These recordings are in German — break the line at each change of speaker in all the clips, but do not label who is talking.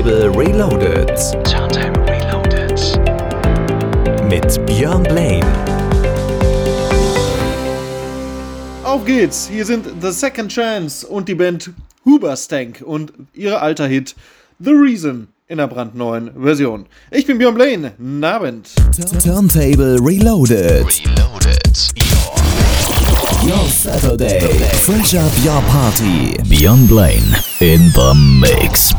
Turntable Reloaded. Turntable Reloaded. Mit Björn Blaine.
Auf geht's! Hier sind The Second Chance und die Band Huberstank und ihre alter Hit The Reason in der brandneuen Version. Ich bin Björn Blaine. Abend.
Turntable Reloaded. Reloaded. Your, your Saturday. Fresh up your party. Björn Blaine in the mix.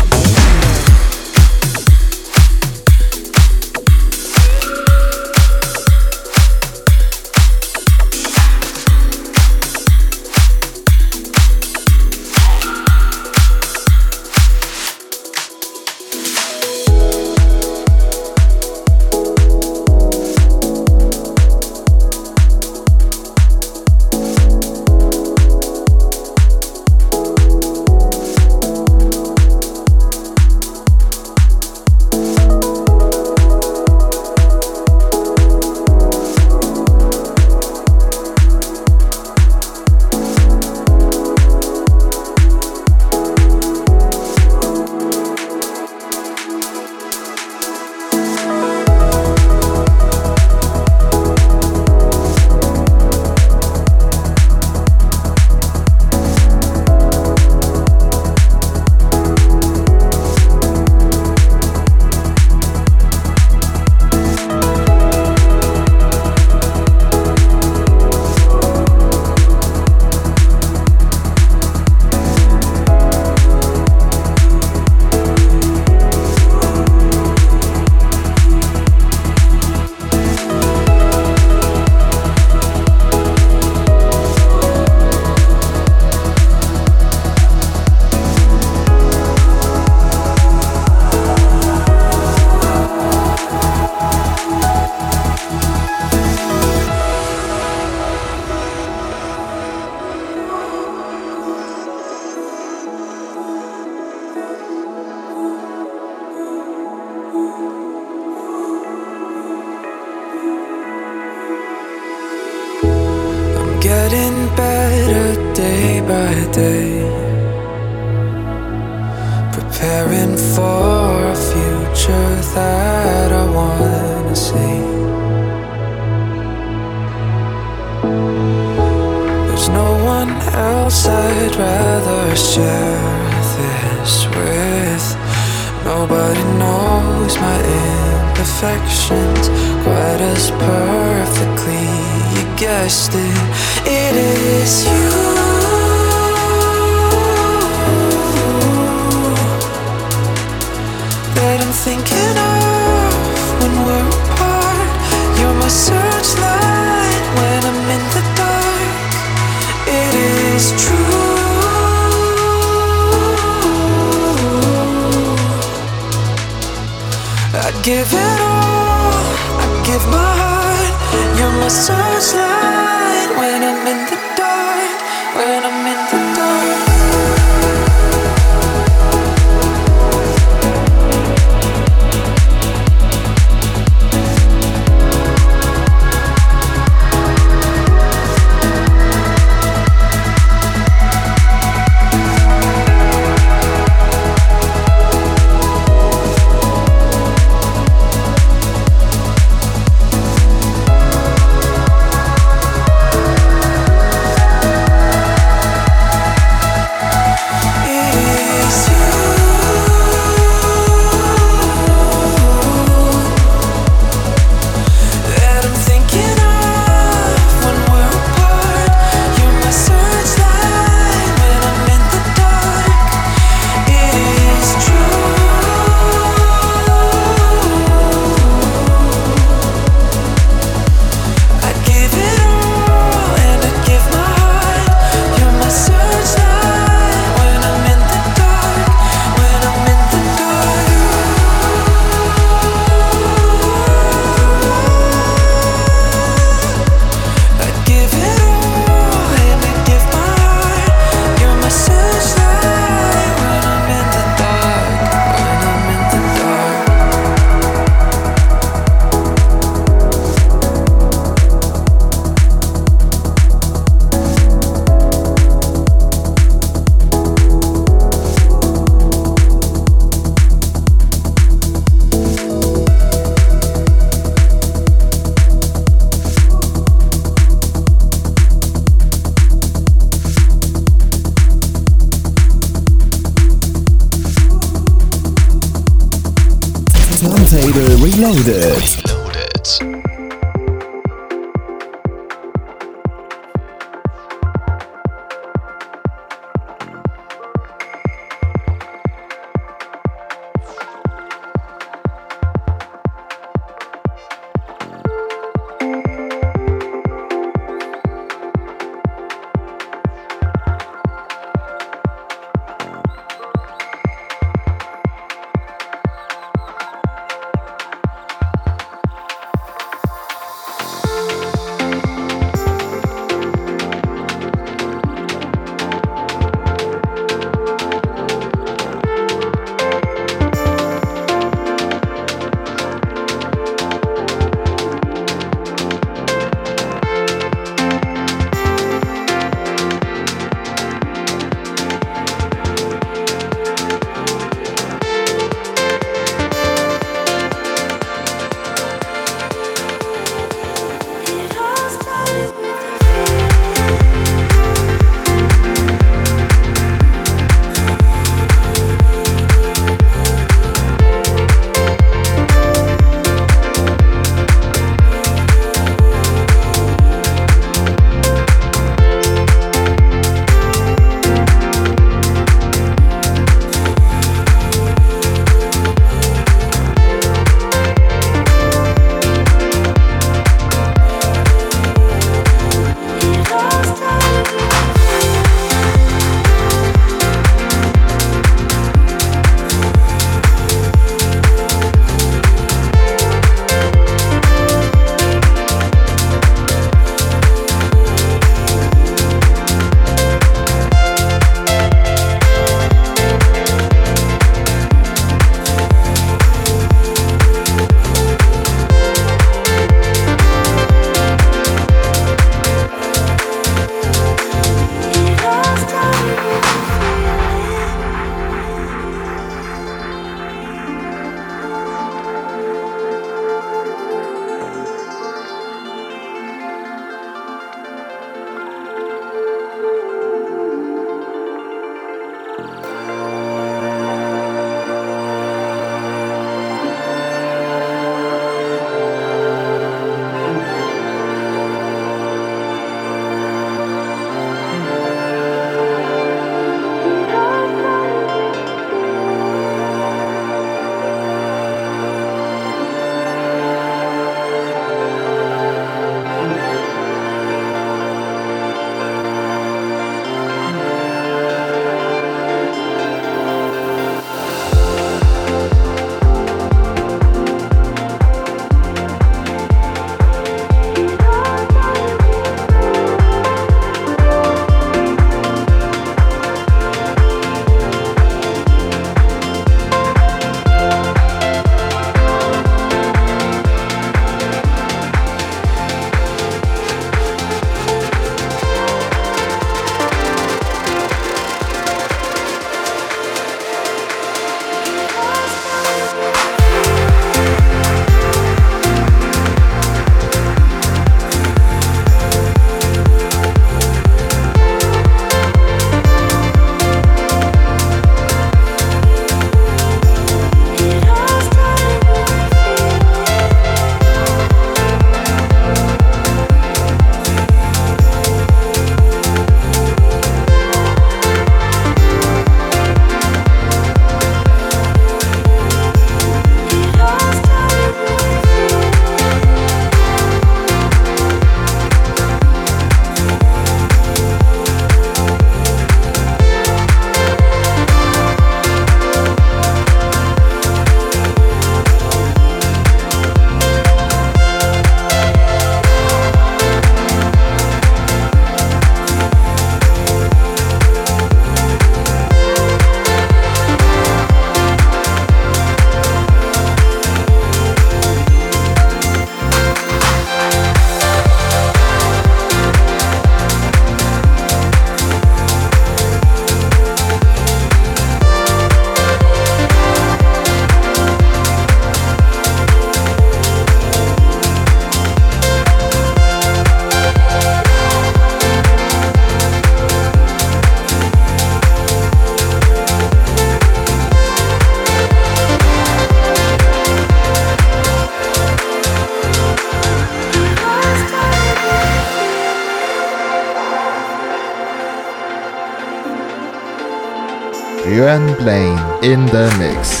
Blaine in the mix.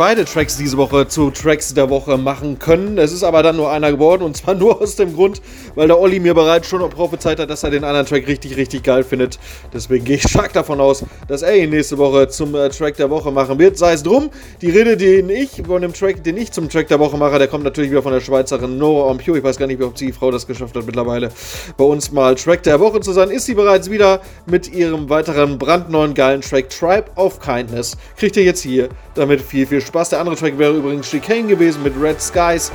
Beide Tracks diese Woche zu Tracks der Woche machen können. Es ist aber dann nur einer geworden und zwar nur aus dem Grund, weil der Olli mir bereits schon prophezeit hat, dass er den anderen Track richtig, richtig geil findet. Deswegen gehe ich stark davon aus, dass er ihn nächste Woche zum äh, Track der Woche machen wird. Sei es drum, die Rede, den ich von dem Track, den ich zum Track der Woche mache, der kommt natürlich wieder von der Schweizerin Nora Ampio. Ich weiß gar nicht, ob die Frau das geschafft hat mittlerweile bei uns mal Track der Woche zu sein. Ist sie bereits wieder mit ihrem weiteren brandneuen geilen Track Tribe of Kindness. Kriegt ihr jetzt hier damit viel, viel Spaß. Der andere Track wäre übrigens Chicane gewesen mit Red Skies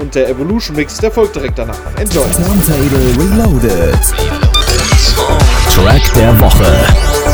und der Evolution Mix, der folgt direkt danach. Enjoy!
Turntable Reloaded. Track der Woche.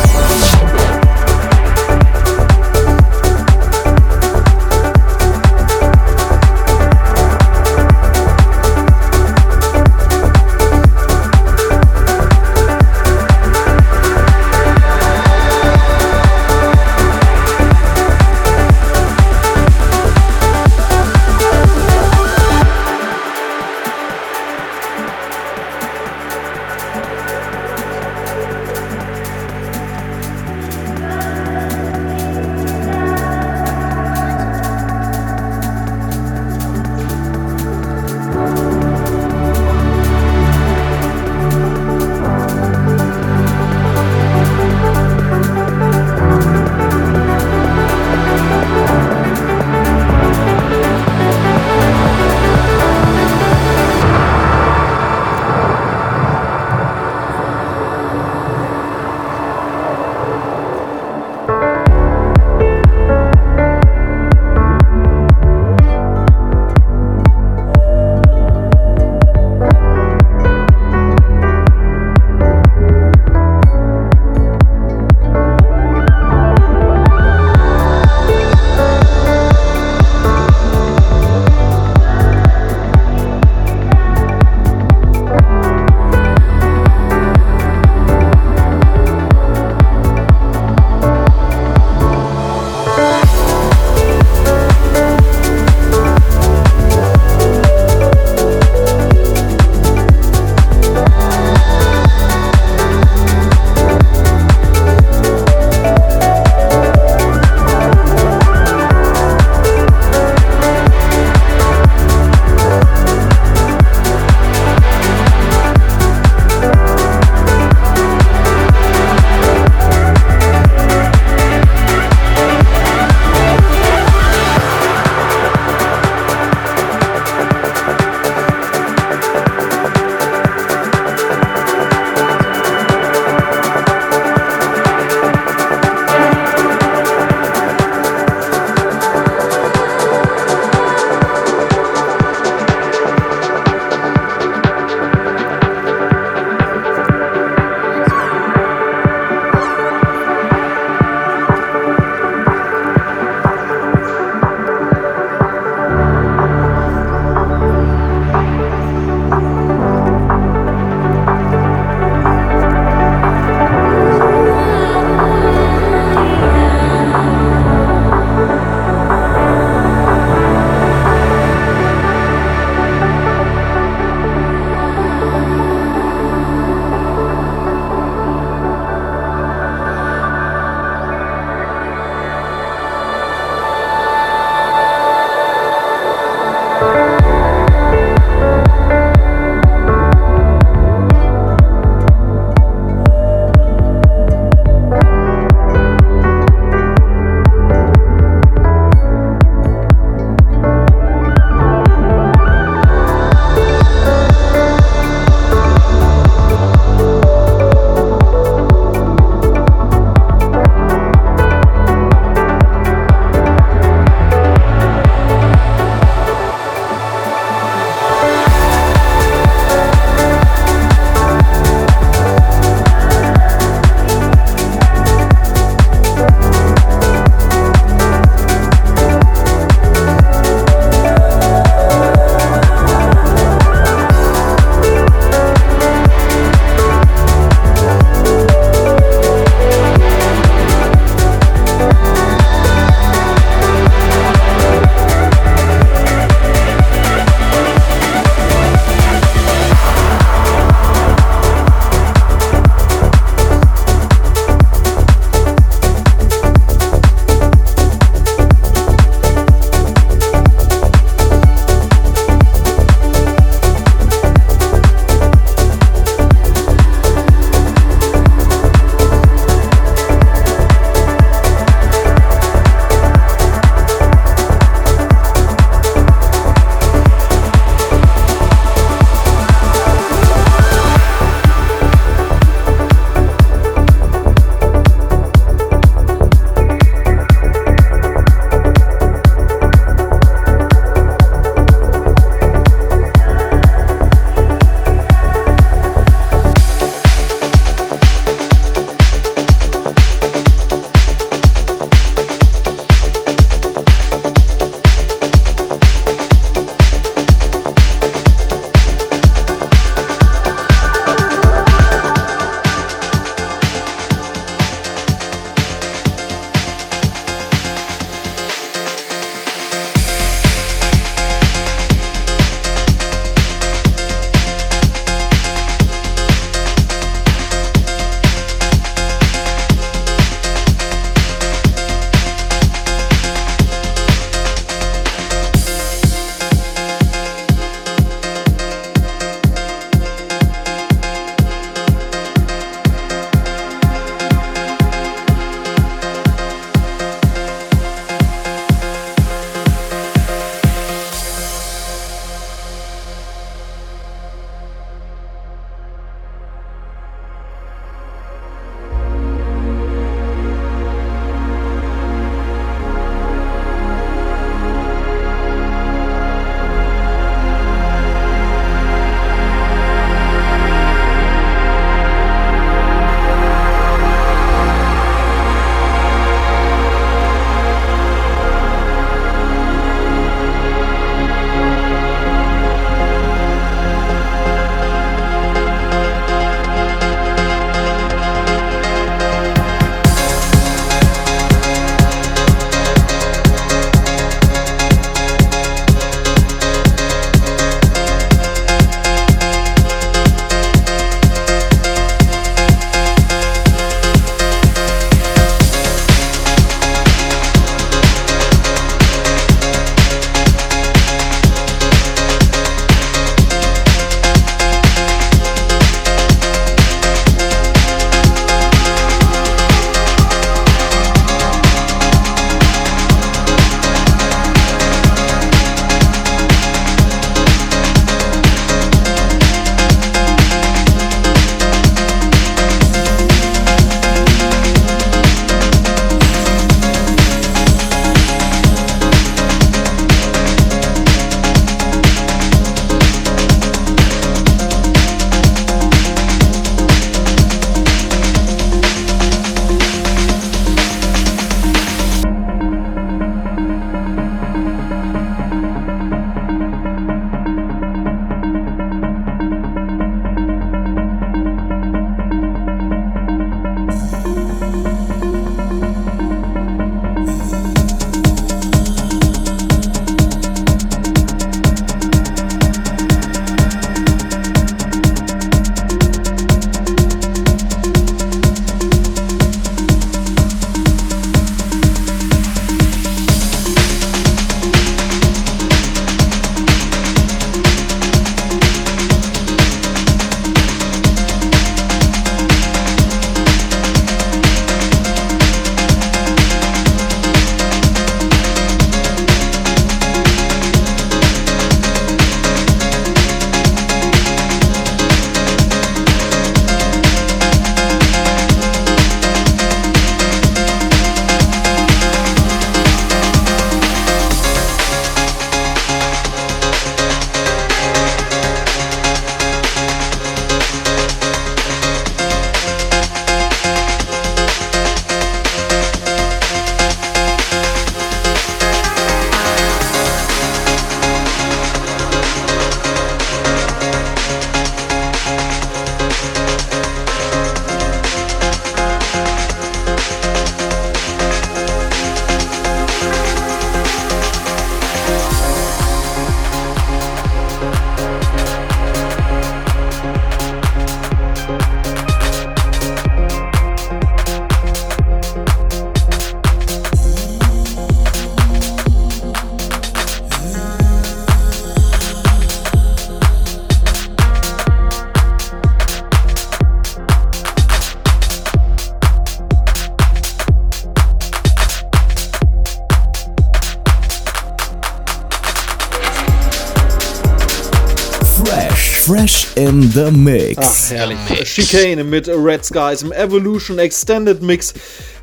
The
Ach,
Mix.
herrlich. Chicane mit Red Skies im Evolution Extended Mix.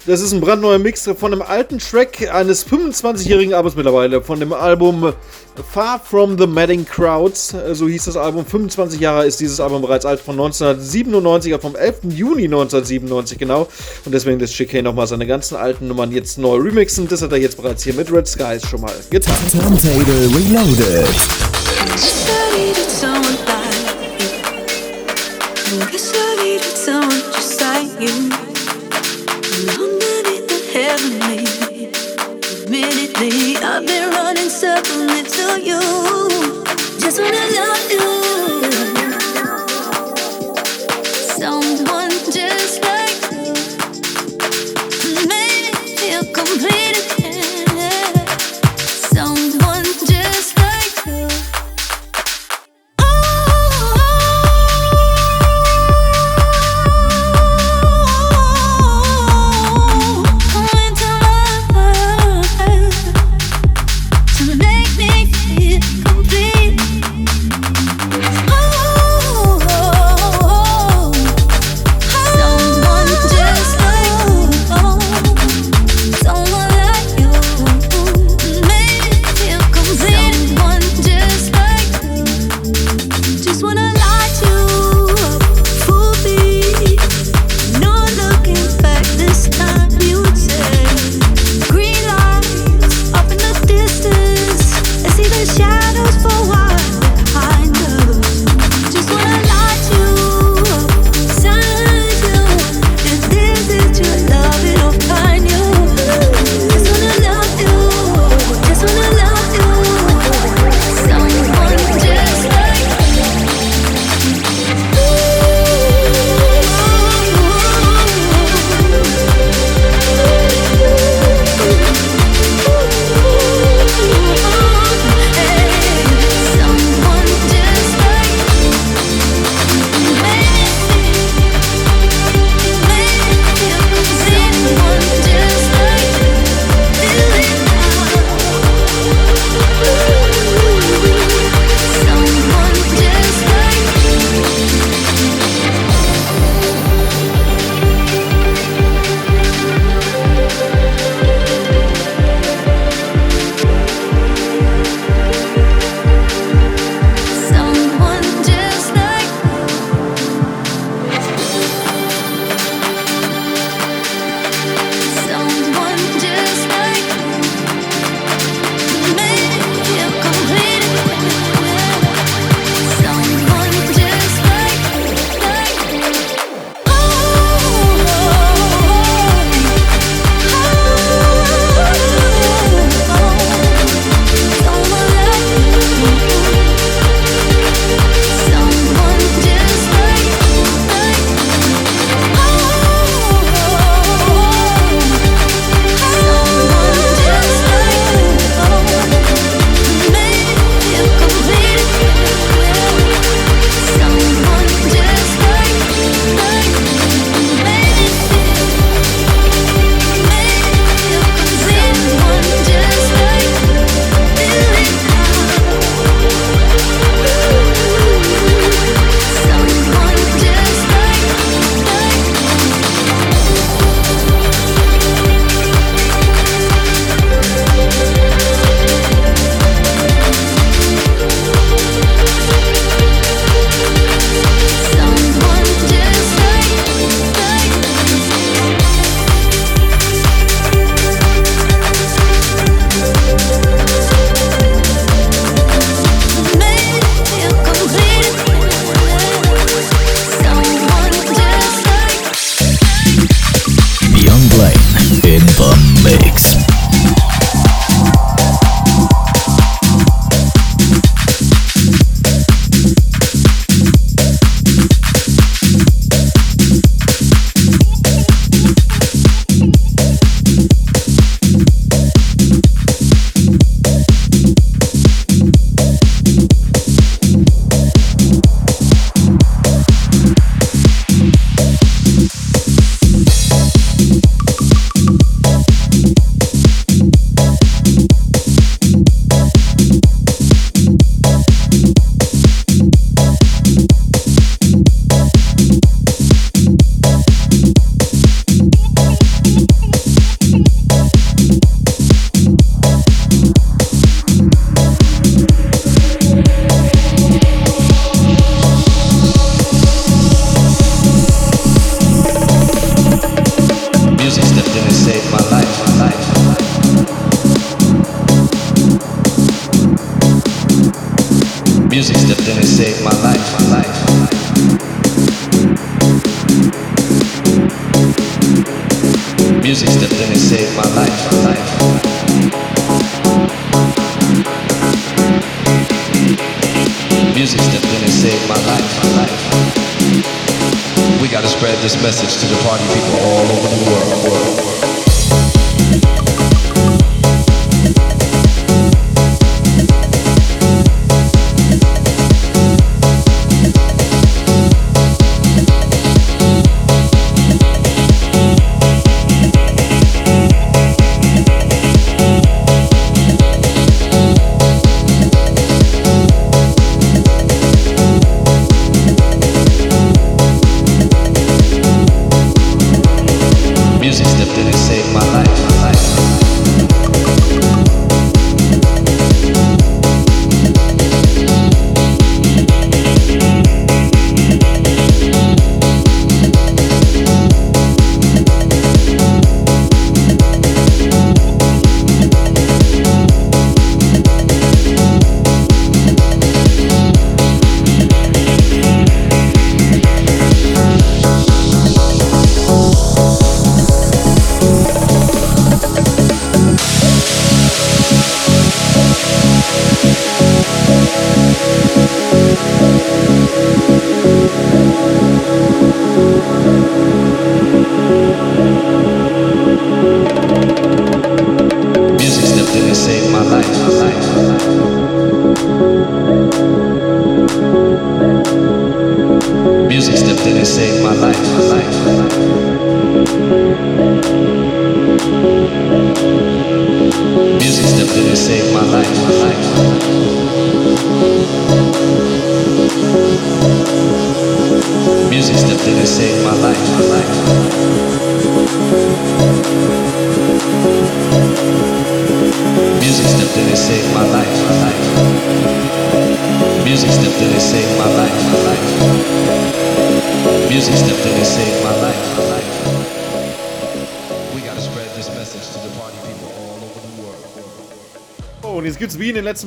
Das ist ein brandneuer Mix von einem alten Track eines 25-jährigen Albums mittlerweile, von dem Album Far From the Madding Crowds. So hieß das Album. 25 Jahre ist dieses Album bereits alt, von 1997, vom 11. Juni 1997 genau. Und deswegen lässt Chicane nochmal seine ganzen alten Nummern jetzt neu remixen. Das hat er jetzt bereits hier mit Red Skies schon mal getan.
Turntable Reloaded.
That's when I love.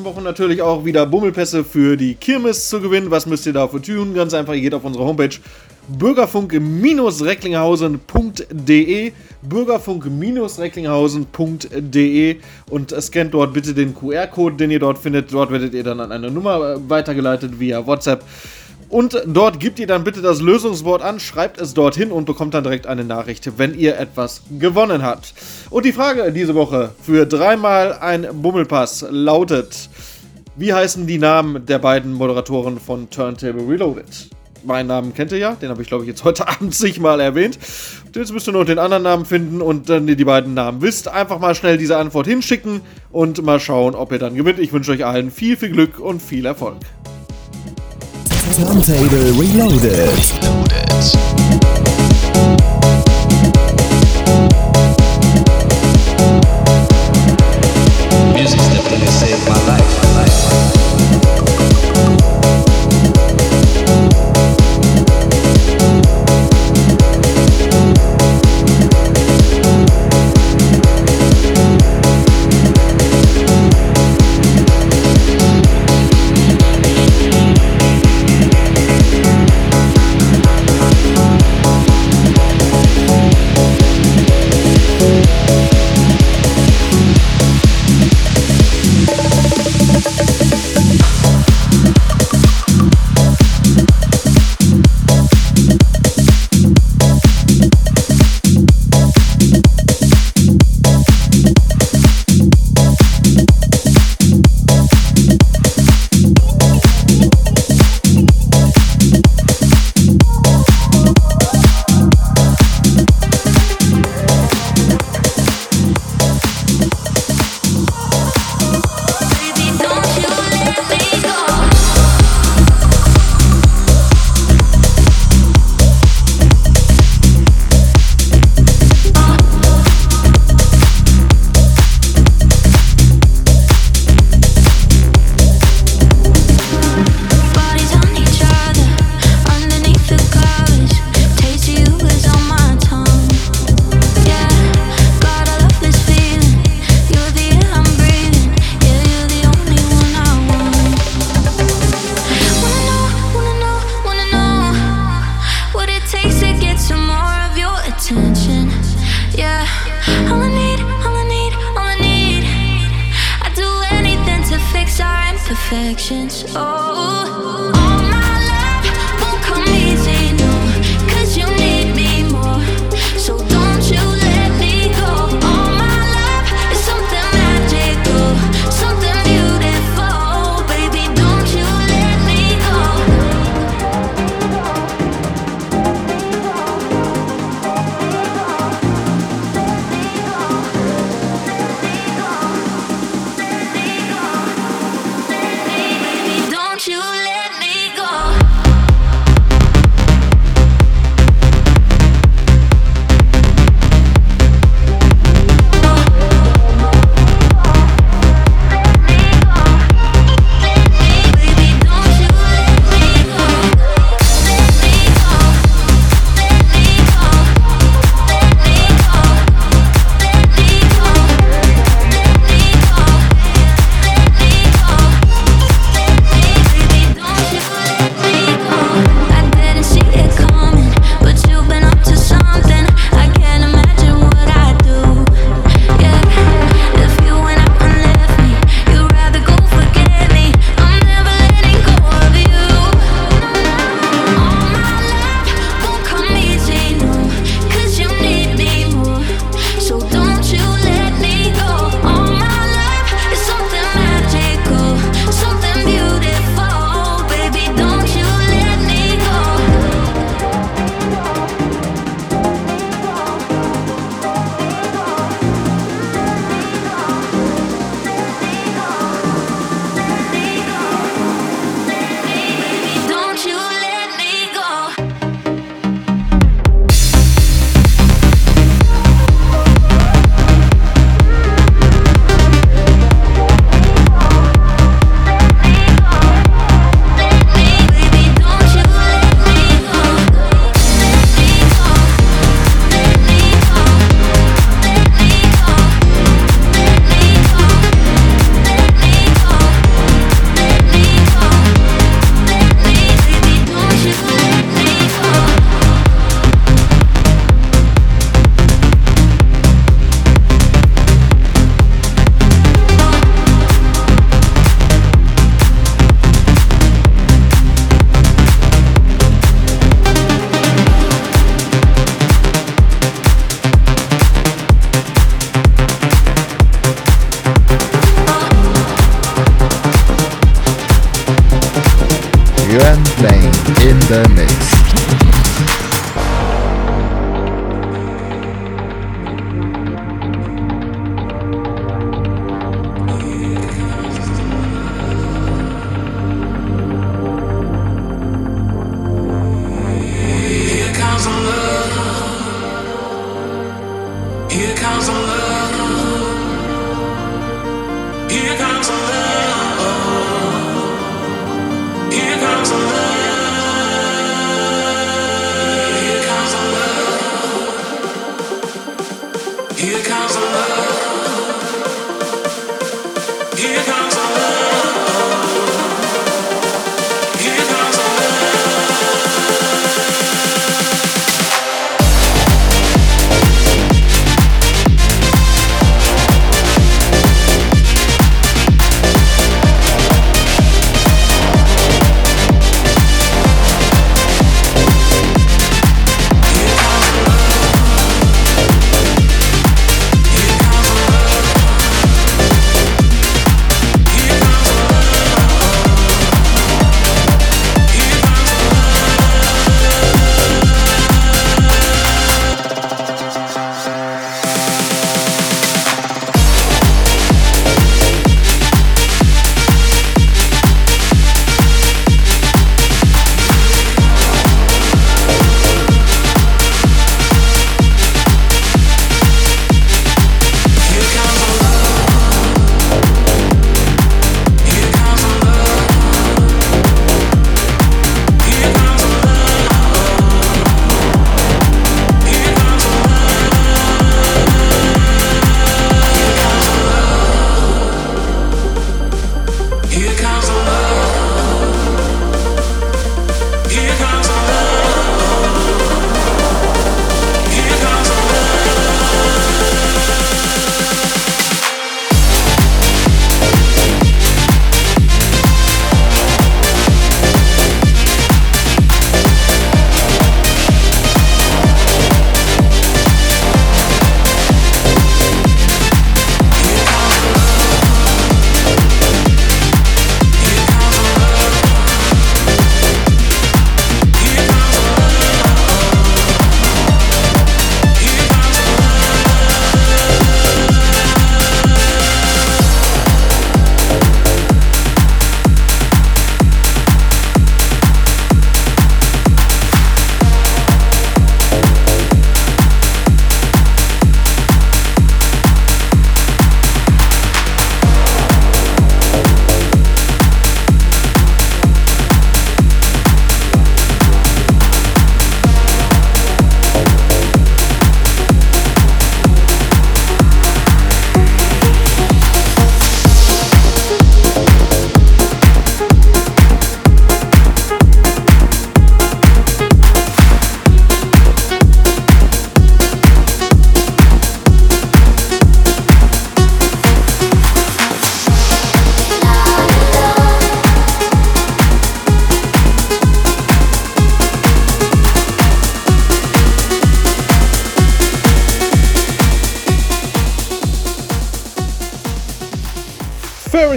Wochen natürlich auch wieder Bummelpässe für die Kirmes zu gewinnen. Was müsst ihr dafür tun? Ganz einfach, ihr geht auf unsere Homepage bürgerfunk-recklinghausen.de bürgerfunk-recklinghausen.de und scannt dort bitte den QR-Code, den ihr dort findet. Dort werdet ihr dann an eine Nummer weitergeleitet via WhatsApp. Und dort gebt ihr dann bitte das Lösungswort an, schreibt es dorthin und bekommt dann direkt eine Nachricht, wenn ihr etwas gewonnen habt. Und die Frage diese Woche für dreimal ein Bummelpass lautet: Wie heißen die Namen der beiden Moderatoren von Turntable Reloaded? Meinen Namen kennt ihr ja, den habe ich glaube ich jetzt heute Abend sich mal erwähnt. Jetzt müsst ihr nur den anderen Namen finden und dann ihr die beiden Namen wisst. Einfach mal schnell diese Antwort hinschicken und mal schauen, ob ihr dann gewinnt. Ich wünsche euch allen viel, viel Glück und viel Erfolg.
Turntable Reloaded.
Music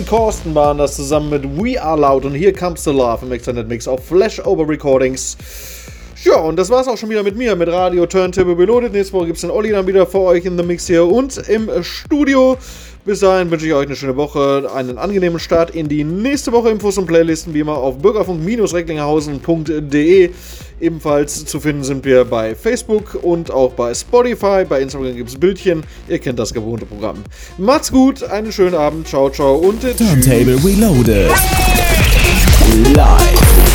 Corsten waren das zusammen mit We Are Loud und Here Comes the Love im Extended Mix auf Flashover Recordings. Ja, und das war's auch schon wieder mit mir, mit Radio Turntable Reloaded. Nächste Woche gibt's den Olli dann wieder vor euch in The Mix hier und im Studio. Bis dahin wünsche ich euch eine schöne Woche, einen angenehmen Start in die nächste Woche. Infos und Playlisten wie immer auf bürgerfunk-recklinghausen.de. Ebenfalls zu finden sind wir bei Facebook und auch bei Spotify. Bei Instagram gibt es Bildchen. Ihr kennt das gewohnte Programm. Macht's gut, einen schönen Abend, ciao, ciao und.
Turntable Reloaded. Live.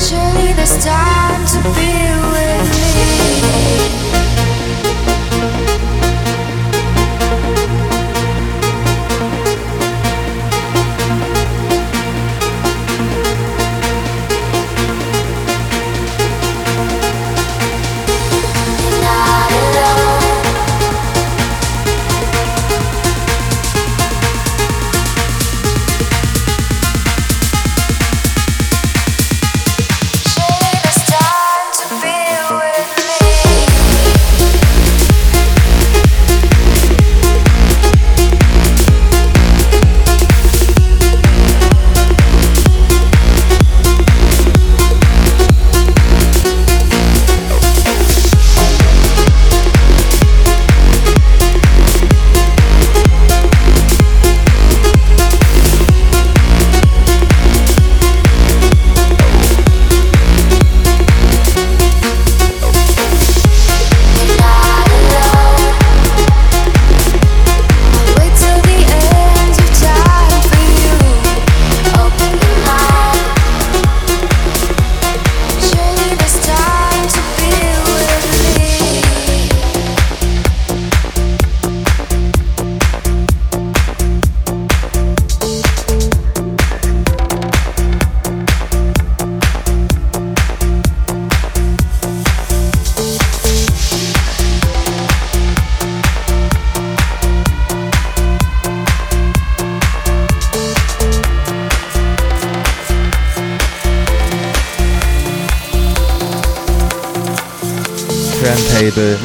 Surely there's time to be with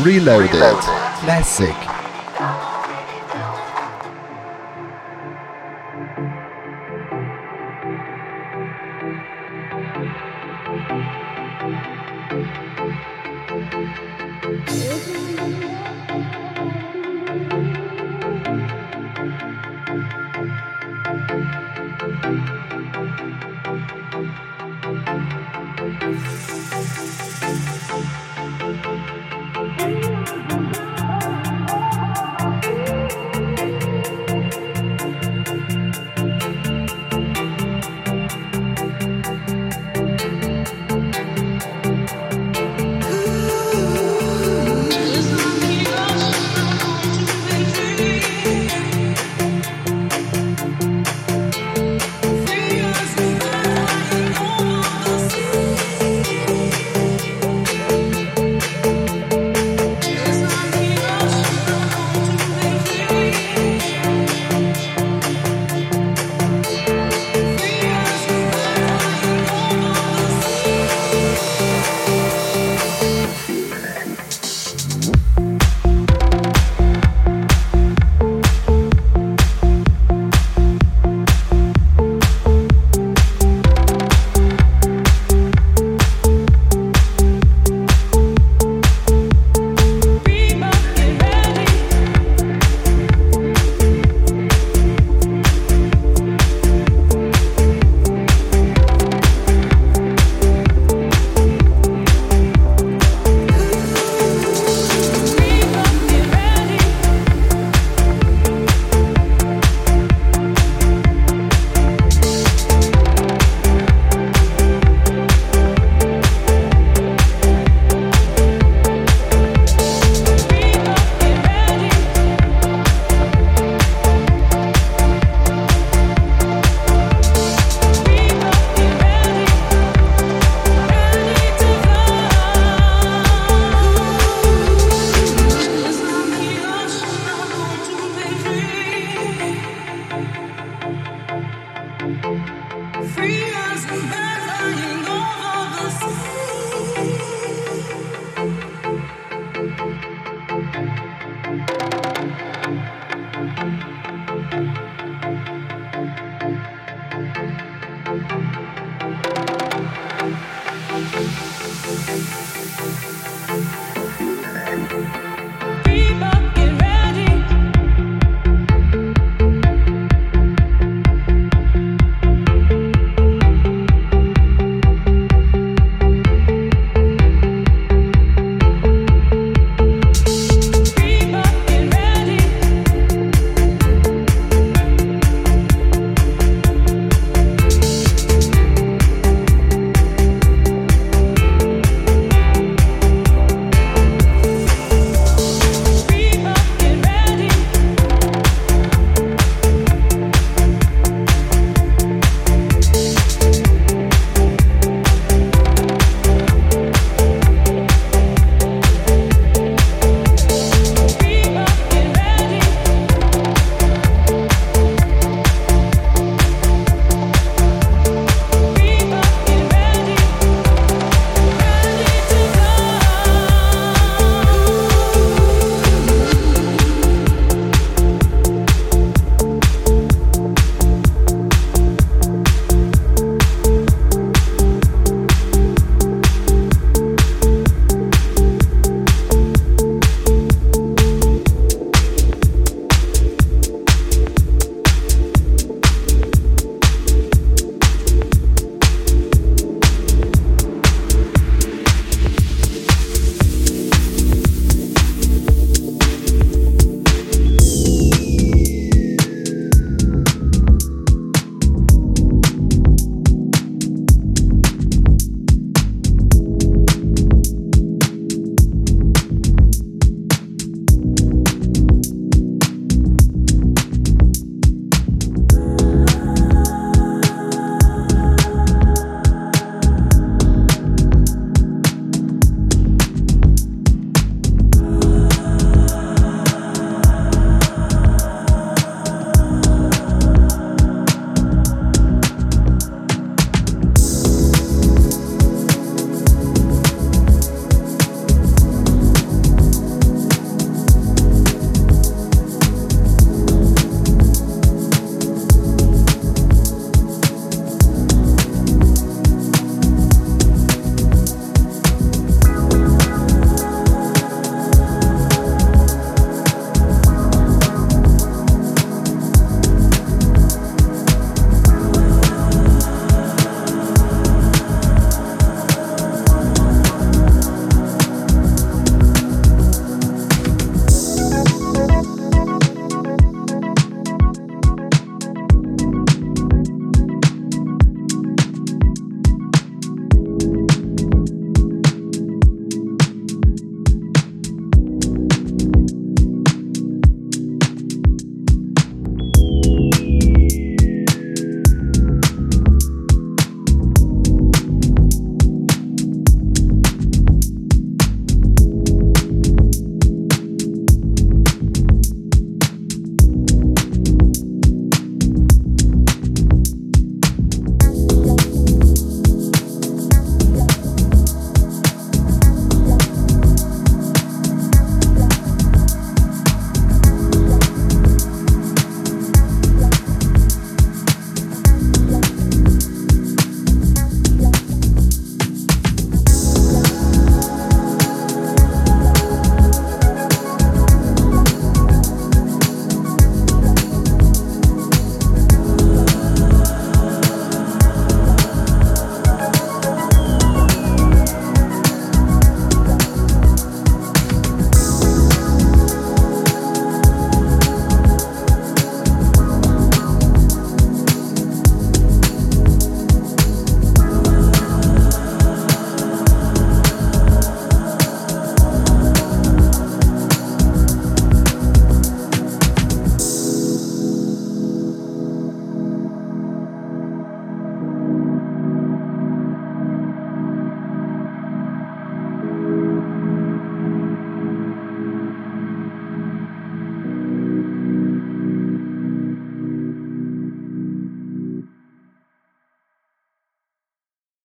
Reloaded. Classic.